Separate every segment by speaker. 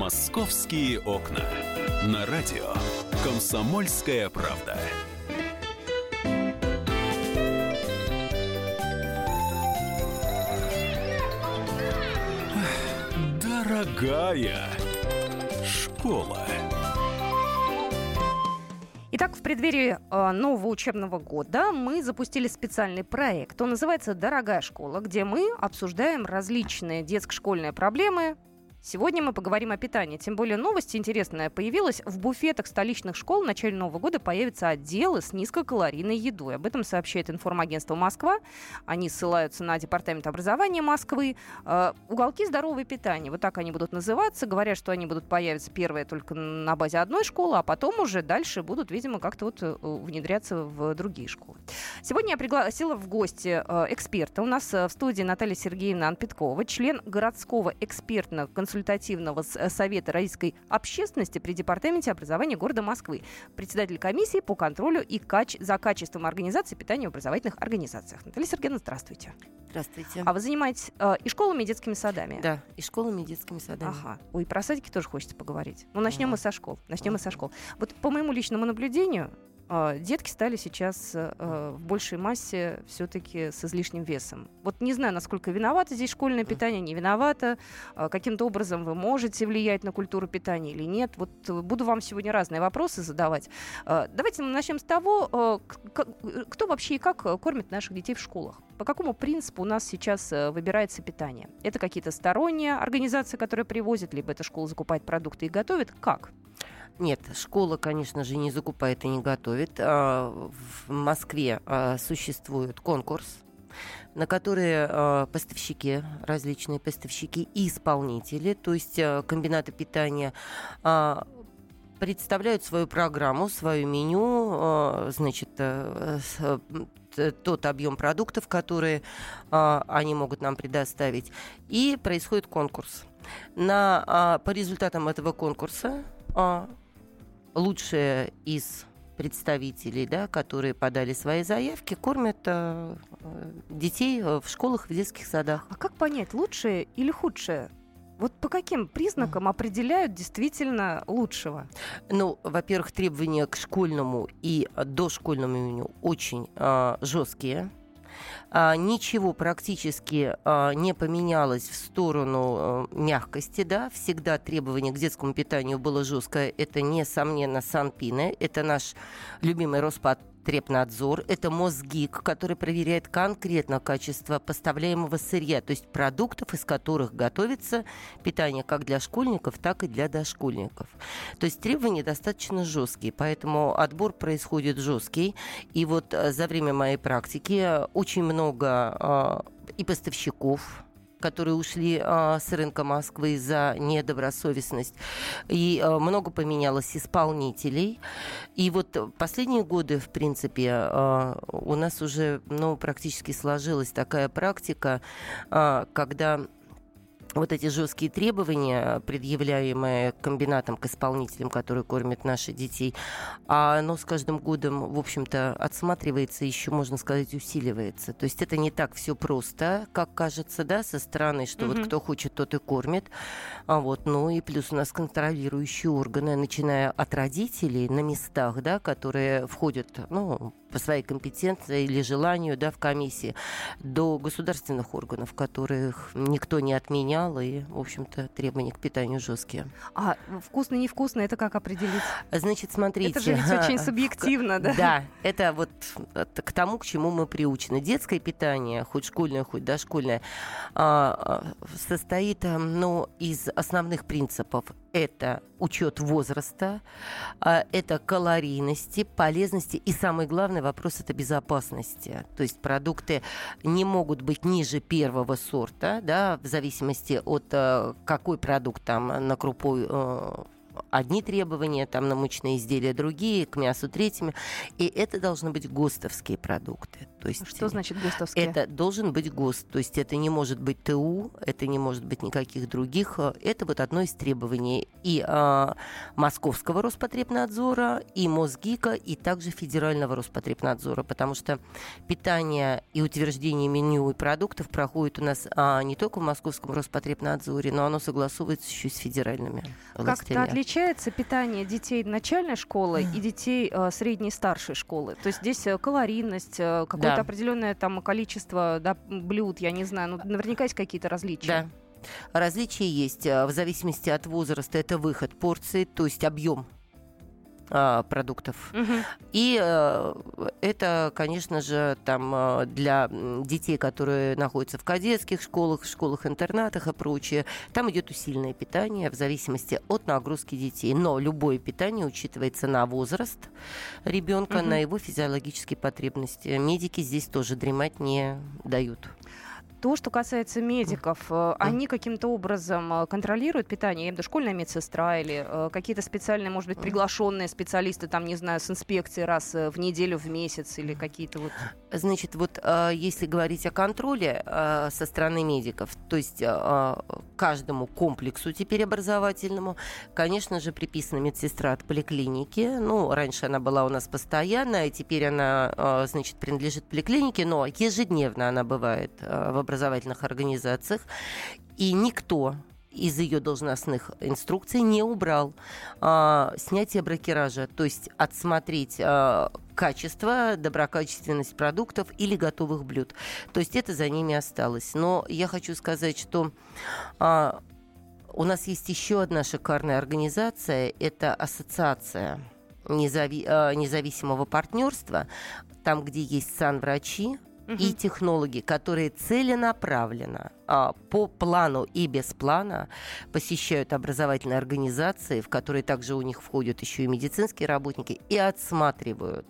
Speaker 1: Московские окна. На радио «Комсомольская правда». Дорогая школа.
Speaker 2: Итак, в преддверии э, нового учебного года мы запустили специальный проект. Он называется «Дорогая школа», где мы обсуждаем различные детско-школьные проблемы, Сегодня мы поговорим о питании. Тем более новость интересная появилась. В буфетах столичных школ в начале Нового года появятся отделы с низкокалорийной едой. Об этом сообщает информагентство «Москва». Они ссылаются на Департамент образования Москвы. Э, уголки здорового питания. Вот так они будут называться. Говорят, что они будут появиться первые только на базе одной школы, а потом уже дальше будут, видимо, как-то вот э, внедряться в другие школы. Сегодня я пригласила в гости э, эксперта. У нас в студии Наталья Сергеевна Анпеткова, член городского экспертного консультативного консультативного совета российской общественности при Департаменте образования города Москвы, председатель комиссии по контролю и кач... за качеством организации питания в образовательных организациях. Наталья Сергеевна, здравствуйте.
Speaker 3: Здравствуйте.
Speaker 2: А вы занимаетесь э, и школами, и детскими садами?
Speaker 3: Да, и школами, и детскими садами.
Speaker 2: Ага. Ой, про садики тоже хочется поговорить. Ну, начнем ага. мы со школ. Начнем ага. мы со школ. Вот по моему личному наблюдению, детки стали сейчас э, в большей массе все-таки с излишним весом. Вот не знаю, насколько виновато здесь школьное питание, не виновато, а, каким-то образом вы можете влиять на культуру питания или нет. Вот э, буду вам сегодня разные вопросы задавать. А, давайте мы начнем с того, кто вообще и как кормит наших детей в школах. По какому принципу у нас сейчас э, выбирается питание? Это какие-то сторонние организации, которые привозят, либо эта школа закупает продукты и готовит? Как?
Speaker 3: Нет, школа, конечно же, не закупает и не готовит. А, в Москве а, существует конкурс, на которые а, поставщики, различные поставщики и исполнители, то есть комбинаты питания представляют свою программу, свое меню, значит, э, тот объем продуктов, которые они могут нам предоставить, и происходит конкурс. На, по результатам этого конкурса лучшие из представителей, да, которые подали свои заявки, кормят э, детей в школах, в детских садах.
Speaker 2: А как понять, лучшее или худшее? Вот по каким признакам определяют действительно лучшего?
Speaker 3: Ну, во-первых, требования к школьному и дошкольному меню очень э, жесткие ничего практически а, не поменялось в сторону а, мягкости, да, всегда требование к детскому питанию было жесткое, это, несомненно, Санпины, это наш любимый Роспад Трепнадзор. Это Мосгик, который проверяет конкретно качество поставляемого сырья, то есть продуктов, из которых готовится питание как для школьников, так и для дошкольников. То есть требования достаточно жесткие, поэтому отбор происходит жесткий. И вот э, за время моей практики очень много э, и поставщиков, которые ушли а, с рынка Москвы за недобросовестность. И а, много поменялось исполнителей. И вот последние годы, в принципе, а, у нас уже ну, практически сложилась такая практика, когда вот эти жесткие требования, предъявляемые комбинатом к исполнителям, которые кормят наших детей, а оно с каждым годом, в общем-то, отсматривается, еще, можно сказать, усиливается. То есть это не так все просто, как кажется, да, со стороны, что mm-hmm. вот кто хочет, тот и кормит. А вот, ну и плюс у нас контролирующие органы, начиная от родителей на местах, да, которые входят, ну, по своей компетенции или желанию, да, в комиссии, до государственных органов, которых никто не отменял менял, и, в общем-то, требования к питанию жесткие.
Speaker 2: А вкусно, невкусно, это как определить?
Speaker 3: Значит, смотрите.
Speaker 2: Это же ведь очень субъективно, да?
Speaker 3: Да, это вот к тому, к чему мы приучены. Детское питание, хоть школьное, хоть дошкольное, а, состоит ну, из основных принципов это учет возраста, а, это калорийности, полезности и самый главный вопрос это безопасности. То есть продукты не могут быть ниже первого сорта, да, в зависимости от э, какой продукт там на крупу э, одни требования, там на мучные изделия другие, к мясу третьими. И это должны быть ГОСТовские продукты. То есть,
Speaker 2: Что значит ГОСТовские?
Speaker 3: Это должен быть ГОСТ, то есть это не может быть ТУ, это не может быть никаких других. Это вот одно из требований и а, Московского Роспотребнадзора, и Мосгика, и также Федерального Роспотребнадзора, потому что питание и утверждение меню и продуктов проходит у нас а, не только в Московском Роспотребнадзоре, но оно согласуется еще с федеральными властями.
Speaker 2: Как-то отличается питание детей начальной школы и детей а, средней и старшей школы? То есть здесь э, калорийность, э, какое-то да. определенное там количество да, блюд, я не знаю, ну наверняка есть какие-то различия.
Speaker 3: Да. Различия есть э, в зависимости от возраста. Это выход порции, то есть объем продуктов. Угу. И э, это, конечно же, там э, для детей, которые находятся в кадетских школах, школах-интернатах и прочее, там идет усиленное питание в зависимости от нагрузки детей. Но любое питание учитывается на возраст ребенка, угу. на его физиологические потребности. Медики здесь тоже дремать не дают.
Speaker 2: То, что касается медиков, э, они каким-то образом э, контролируют питание? Я имею в виду школьная медсестра или э, какие-то специальные, может быть, приглашенные специалисты, там, не знаю, с инспекцией раз в неделю, в месяц или какие-то вот...
Speaker 3: Значит, вот если говорить о контроле со стороны медиков, то есть каждому комплексу теперь образовательному, конечно же, приписана медсестра от поликлиники. Ну, раньше она была у нас постоянная, теперь она, значит, принадлежит поликлинике, но ежедневно она бывает в образовательных организациях, и никто из ее должностных инструкций не убрал а, снятие бракеража, то есть отсмотреть а, качество, доброкачественность продуктов или готовых блюд. То есть это за ними осталось. Но я хочу сказать, что а, у нас есть еще одна шикарная организация, это ассоциация а, независимого партнерства, там, где есть санврачи, и технологи, которые целенаправленно а, по плану и без плана посещают образовательные организации, в которые также у них входят еще и медицинские работники, и отсматривают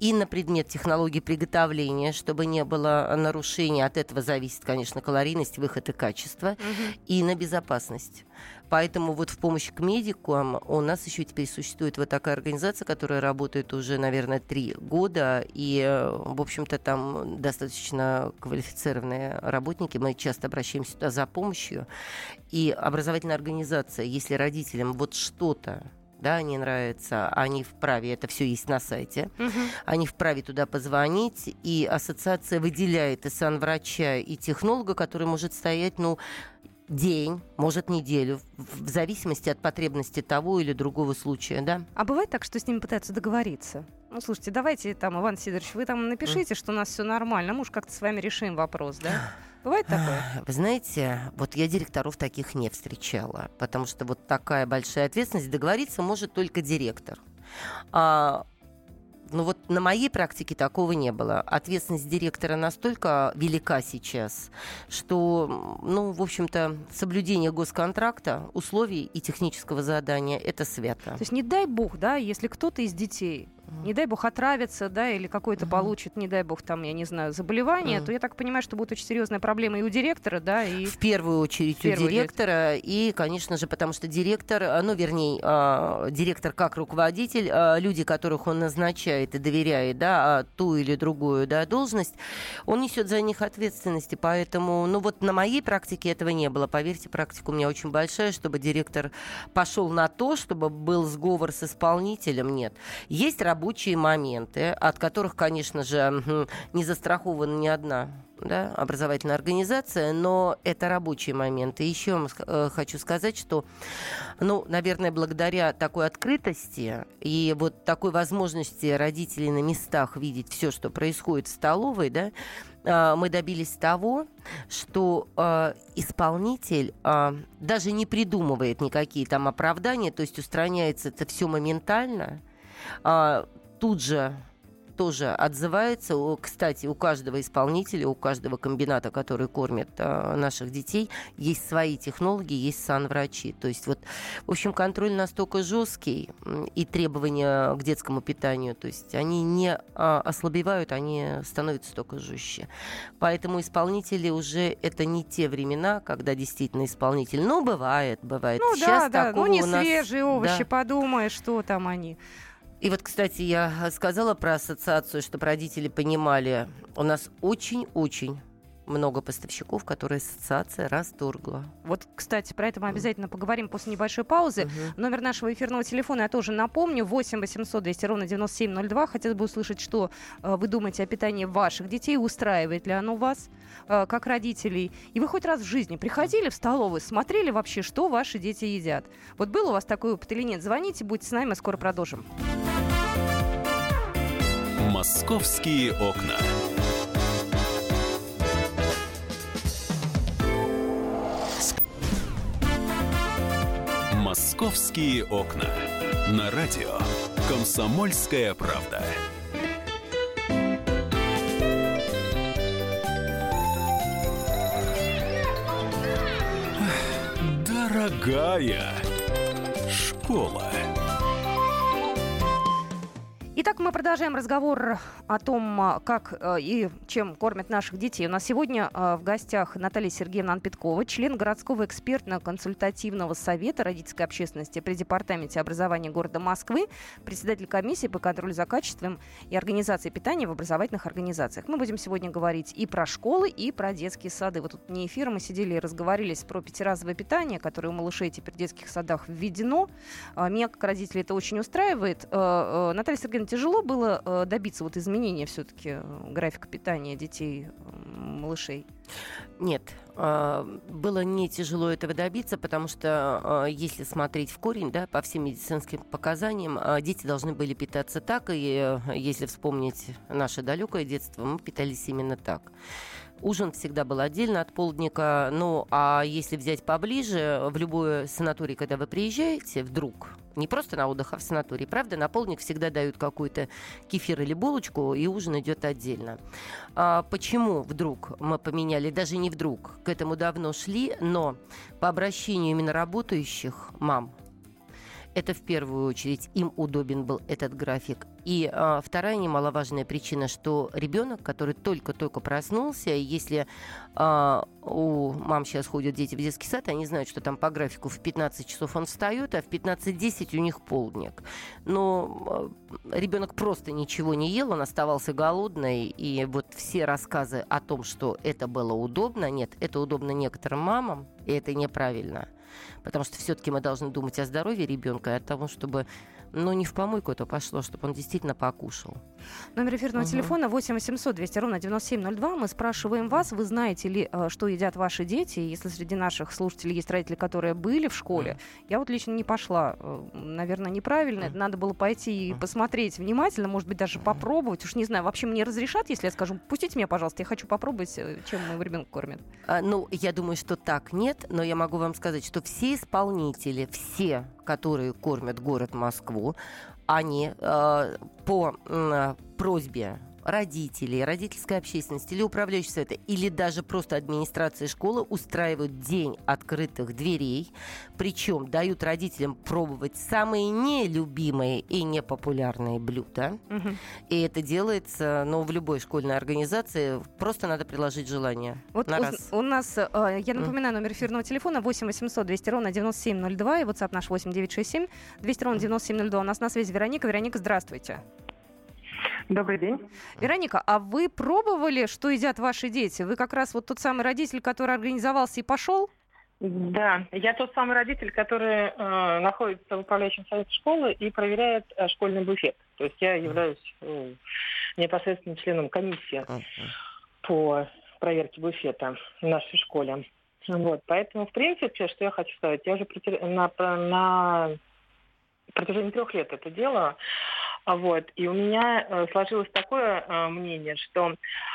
Speaker 3: и на предмет технологии приготовления, чтобы не было нарушений. От этого зависит, конечно, калорийность, выход и качество, угу. и на безопасность. Поэтому вот в помощь к медикам у нас еще теперь существует вот такая организация, которая работает уже, наверное, три года, и, в общем-то, там достаточно квалифицированные работники. Мы часто обращаемся туда за помощью. И образовательная организация, если родителям вот что-то да, не нравится, они вправе, это все есть на сайте, угу. они вправе туда позвонить, и ассоциация выделяет и санврача, и технолога, который может стоять, ну, день, может неделю, в зависимости от потребности того или другого случая, да.
Speaker 2: А бывает так, что с ними пытаются договориться? Ну, слушайте, давайте там, Иван Сидорович, вы там напишите, что у нас все нормально, мы уж как-то с вами решим вопрос, да? Бывает такое?
Speaker 3: Вы знаете, вот я директоров таких не встречала, потому что вот такая большая ответственность договориться может только директор. А, ну вот на моей практике такого не было. Ответственность директора настолько велика сейчас, что, ну, в общем-то, соблюдение госконтракта, условий и технического задания – это свято.
Speaker 2: То есть не дай бог, да, если кто-то из детей не дай бог отравится, да, или какой-то uh-huh. получит, не дай бог, там, я не знаю, заболевание, uh-huh. то я так понимаю, что будет очень серьезная проблема и у директора, да, и...
Speaker 3: В первую очередь в первую у директора, очередь. и, конечно же, потому что директор, а, ну, вернее, э, директор как руководитель, э, люди, которых он назначает и доверяет, да, ту или другую, да, должность, он несет за них ответственности, поэтому, ну, вот на моей практике этого не было, поверьте, практика у меня очень большая, чтобы директор пошел на то, чтобы был сговор с исполнителем, нет. Есть рабочие моменты, от которых, конечно же, не застрахована ни одна да, образовательная организация, но это рабочие моменты. Еще э, хочу сказать, что, ну, наверное, благодаря такой открытости и вот такой возможности родителей на местах видеть все, что происходит в столовой, да, э, мы добились того, что э, исполнитель э, даже не придумывает никакие там оправдания, то есть устраняется это все моментально, а, тут же тоже отзывается. Кстати, у каждого исполнителя, у каждого комбината, который кормит а, наших детей, есть свои технологии, есть санврачи. То есть вот, в общем, контроль настолько жесткий и требования к детскому питанию, то есть они не а, ослабевают, они становятся только жестче. Поэтому исполнители уже это не те времена, когда действительно исполнитель. Ну, бывает, бывает.
Speaker 2: Ну Сейчас да, да, ну не свежие овощи, да. подумаешь, что там они
Speaker 3: И вот, кстати, я сказала про ассоциацию, чтобы родители понимали, у нас очень-очень много поставщиков, которые ассоциация расторгла.
Speaker 2: Вот, кстати, про это мы обязательно поговорим после небольшой паузы. Угу. Номер нашего эфирного телефона я тоже напомню. 8 800 200 ровно 9702. Хотелось бы услышать, что э, вы думаете о питании ваших детей. Устраивает ли оно вас, э, как родителей? И вы хоть раз в жизни приходили в столовую, смотрели вообще, что ваши дети едят? Вот был у вас такой опыт или нет? Звоните, будьте с нами, мы скоро продолжим.
Speaker 1: Московские окна. «Московские окна». На радио «Комсомольская правда». Дорогая школа.
Speaker 2: Итак, мы продолжаем разговор о том, а, как э, и чем кормят наших детей. У нас сегодня э, в гостях Наталья Сергеевна Анпеткова, член городского экспертно-консультативного совета родительской общественности при Департаменте образования города Москвы, председатель комиссии по контролю за качеством и организацией питания в образовательных организациях. Мы будем сегодня говорить и про школы, и про детские сады. Вот тут не эфир, мы сидели и разговаривались про пятиразовое питание, которое у малышей теперь в детских садах введено. А, меня, как родителей, это очень устраивает. Наталья Сергеевна, тяжело было э, добиться вот изменения все-таки э, графика питания детей, малышей?
Speaker 3: Нет, а, было не тяжело этого добиться, потому что а, если смотреть в корень, да, по всем медицинским показаниям, а, дети должны были питаться так, и э, если вспомнить наше далекое детство, мы питались именно так. Ужин всегда был отдельно от полдника. Ну, а если взять поближе, в любой санаторий, когда вы приезжаете, вдруг, не просто на отдых, а в санатории, правда, на полдник всегда дают какой-то кефир или булочку, и ужин идет отдельно. А почему вдруг мы поменяли, даже не вдруг, к этому давно шли, но по обращению именно работающих мам, это в первую очередь им удобен был этот график. И а, вторая немаловажная причина, что ребенок, который только-только проснулся, если а, у мам сейчас ходят дети в детский сад, они знают, что там по графику в 15 часов он встает, а в 15-10 у них полдник. Но а, ребенок просто ничего не ел, он оставался голодный, и вот все рассказы о том, что это было удобно, нет, это удобно некоторым мамам, и это неправильно потому что все-таки мы должны думать о здоровье ребенка и о том, чтобы но не в помойку это пошло, чтобы он действительно покушал.
Speaker 2: Номер эфирного угу. телефона 8 800 200 ровно 9702. Мы спрашиваем вас, вы знаете ли, э, что едят ваши дети? Если среди наших слушателей есть родители, которые были в школе, mm. я вот лично не пошла. Э, наверное, неправильно. Mm. Надо было пойти и посмотреть внимательно, может быть, даже попробовать. Уж не знаю, вообще мне разрешат, если я скажу, пустите меня, пожалуйста, я хочу попробовать, э, чем моего ребенка кормят.
Speaker 3: А, ну, я думаю, что так нет, но я могу вам сказать, что все исполнители, все, которые кормят город Москву, они э, по э, просьбе родителей, родительской общественности или управляющего совета, или даже просто администрации школы устраивают день открытых дверей, причем дают родителям пробовать самые нелюбимые и непопулярные блюда. Угу. И это делается, ну, в любой школьной организации, просто надо приложить желание.
Speaker 2: Вот на у, раз. у нас, э, я напоминаю, номер эфирного телефона 8 800 200 ровно 9702 и WhatsApp наш 8 967 200 ровно 9702. У нас на связи Вероника. Вероника, здравствуйте.
Speaker 4: Добрый день.
Speaker 2: Вероника, а вы пробовали, что едят ваши дети? Вы как раз вот тот самый родитель, который организовался и пошел?
Speaker 4: Да, я тот самый родитель, который э, находится в управляющем совете школы и проверяет э, школьный буфет. То есть я являюсь э, непосредственно членом комиссии по проверке буфета в нашей школе. Вот, поэтому, в принципе, что я хочу сказать, я уже на, на протяжении трех лет это делаю. Вот. И у меня э, сложилось такое э, мнение, что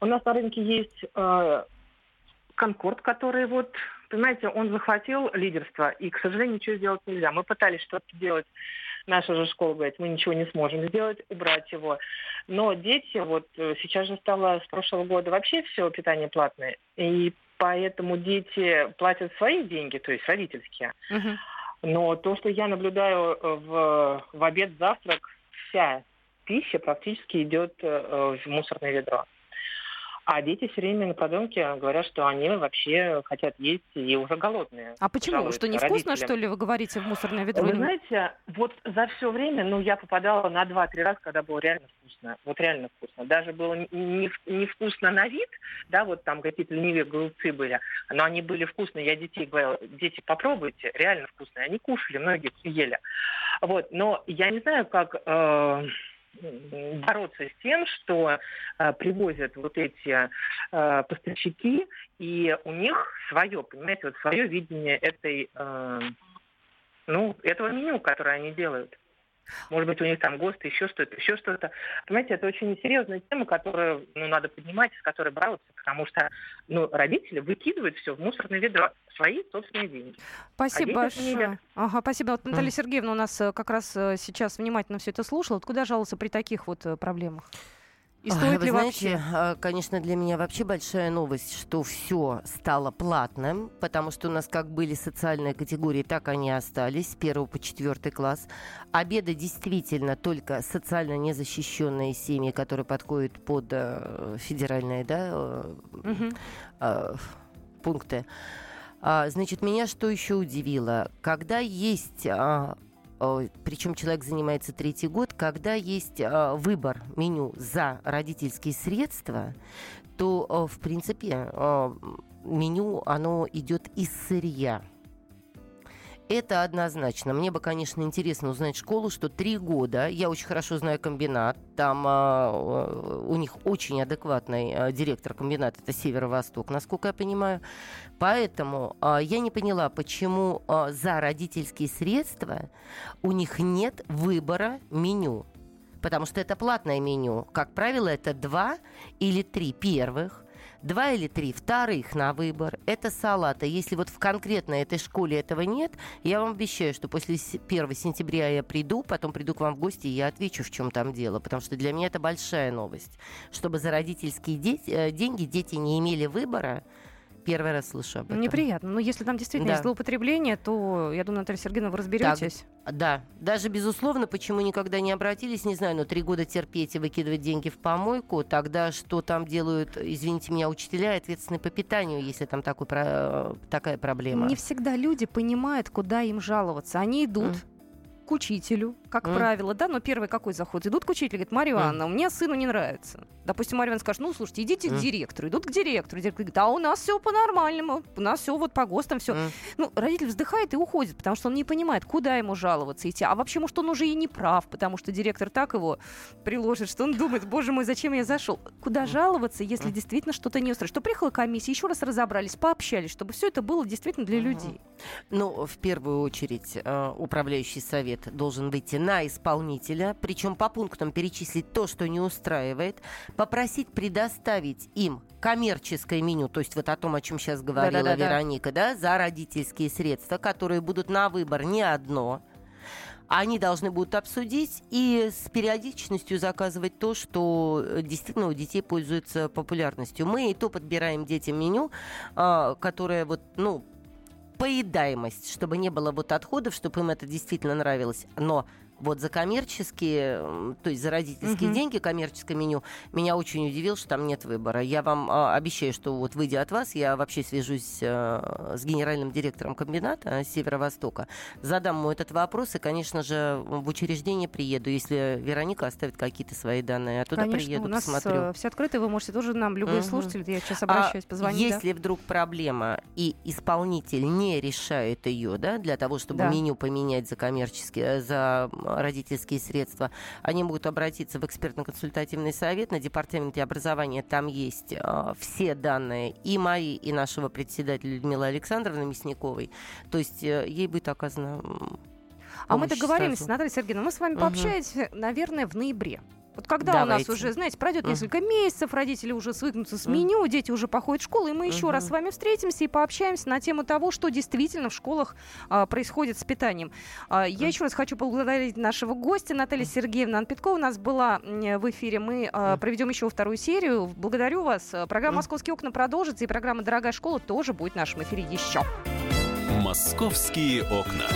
Speaker 4: у нас на рынке есть э, Конкорд, который вот, понимаете, он захватил лидерство, и, к сожалению, ничего сделать нельзя. Мы пытались что-то делать, наша же школа говорит, мы ничего не сможем сделать, убрать его. Но дети, вот э, сейчас же стало с прошлого года вообще все питание платное, и поэтому дети платят свои деньги, то есть родительские. Uh-huh. Но то, что я наблюдаю э, в, в обед, завтрак, вся пища практически идет э, в мусорное ведро. А дети все время на подъемке говорят, что они вообще хотят есть и уже голодные.
Speaker 2: А почему? Что невкусно, родителям. что ли, вы говорите, в мусорное ведро?
Speaker 4: Вы знаете, вот за все время, ну, я попадала на 2-3 раза, когда было реально вкусно. Вот реально вкусно. Даже было невкусно не на вид, да, вот там какие-то ленивые голубцы были, но они были вкусные. Я детей говорила, дети, попробуйте, реально вкусные. Они кушали, многие ели. Вот, но я не знаю, как... Э, бороться с тем, что э, привозят вот эти э, поставщики, и у них свое, понимаете, вот свое видение этой, э, ну, этого меню, которое они делают. Может быть, у них там ГОСТ, еще что-то, еще что-то. Понимаете, это очень серьезная тема, которую ну, надо поднимать, с которой бороться, потому что ну, родители выкидывают все в мусорное ведро свои собственные деньги.
Speaker 2: Спасибо а большое. Ага, спасибо. Вот Наталья mm. Сергеевна у нас э, как раз э, сейчас внимательно все это слушала. Вот куда жаловаться при таких вот э, проблемах?
Speaker 3: И стоит Вы ли знаете, вообще? А, конечно, для меня вообще большая новость, что все стало платным, потому что у нас как были социальные категории, так они остались с 1 по 4 класс. Обеды действительно только социально незащищенные семьи, которые подходят под э, федеральные да, э, угу. э, пункты. А, значит, меня что еще удивило? Когда есть а, причем человек занимается третий год, когда есть э, выбор меню за родительские средства, то, э, в принципе, меню, оно идет из сырья. Это однозначно. Мне бы, конечно, интересно узнать школу, что три года, я очень хорошо знаю комбинат, там а, у них очень адекватный а, директор комбината, это Северо-Восток, насколько я понимаю. Поэтому а, я не поняла, почему а, за родительские средства у них нет выбора меню. Потому что это платное меню. Как правило, это два или три первых два или три вторых на выбор. Это салаты. Если вот в конкретно этой школе этого нет, я вам обещаю, что после 1 сентября я приду, потом приду к вам в гости, и я отвечу, в чем там дело. Потому что для меня это большая новость. Чтобы за родительские э, деньги дети не имели выбора, Первый раз слышу об этом.
Speaker 2: Неприятно. Но если там действительно да. есть злоупотребление, то, я думаю, Наталья Сергеевна, вы разберетесь.
Speaker 3: Так, да. Даже, безусловно, почему никогда не обратились, не знаю, но три года терпеть и выкидывать деньги в помойку, тогда что там делают, извините меня, учителя, ответственные по питанию, если там такой, такая проблема?
Speaker 2: Не всегда люди понимают, куда им жаловаться. Они идут, mm к учителю, как mm. правило, да, но первый какой заход? Идут к учителю, говорит, Мария Ивановна, mm. у меня сыну не нравится. Допустим, Мария Ивановна скажет, ну, слушайте, идите mm. к директору. Идут к директору. Директор говорит, а у нас все по-нормальному, у нас все вот по ГОСТам, все. Mm. Ну, родитель вздыхает и уходит, потому что он не понимает, куда ему жаловаться идти. А вообще, может, он уже и не прав, потому что директор так его приложит, что он думает, боже мой, зачем я зашел? Куда жаловаться, если mm. действительно что-то не устроит? Что приехала комиссия, еще раз разобрались, пообщались, чтобы все это было действительно для mm. людей.
Speaker 3: Ну, в первую очередь, э, управляющий совет должен выйти на исполнителя, причем по пунктам перечислить то, что не устраивает, попросить предоставить им коммерческое меню, то есть вот о том, о чем сейчас говорила да, да, да, Вероника, да, за родительские средства, которые будут на выбор не одно, они должны будут обсудить и с периодичностью заказывать то, что действительно у детей пользуется популярностью. Мы и то подбираем детям меню, а, которое вот, ну, поедаемость, чтобы не было вот отходов, чтобы им это действительно нравилось. Но вот за коммерческие, то есть за родительские угу. деньги, коммерческое меню, меня очень удивило, что там нет выбора. Я вам а, обещаю, что вот выйдя от вас, я вообще свяжусь а, с генеральным директором комбината а, Северо-Востока, задам ему этот вопрос и, конечно же, в учреждение приеду, если Вероника оставит какие-то свои данные. Я туда
Speaker 2: конечно,
Speaker 3: приеду,
Speaker 2: у нас
Speaker 3: посмотрю.
Speaker 2: Э, все открыто, вы можете тоже нам, любые угу. слушатели, я сейчас обращаюсь, а позвонить.
Speaker 3: Если да? вдруг проблема и исполнитель не решает ее, да, для того, чтобы да. меню поменять за коммерческие, за родительские средства, они могут обратиться в экспертно-консультативный совет на департаменте образования. Там есть э, все данные и мои, и нашего председателя Людмилы Александровны Мясниковой. То есть э, ей будет оказано
Speaker 2: а мы договорились, сразу. Наталья Сергеевна, мы с вами угу. пообщаемся, наверное, в ноябре. Вот когда Давайте. у нас уже, знаете, пройдет несколько месяцев, родители уже свыкнутся с меню, дети уже походят в школу, и мы еще раз с вами встретимся и пообщаемся на тему того, что действительно в школах а, происходит с питанием. А, я еще раз хочу поблагодарить нашего гостя Наталья Сергеевна Анпеткова. У нас была в эфире. Мы а, проведем еще вторую серию. Благодарю вас. Программа «Московские окна» продолжится, и программа «Дорогая школа» тоже будет в нашем эфире еще.
Speaker 1: «Московские окна».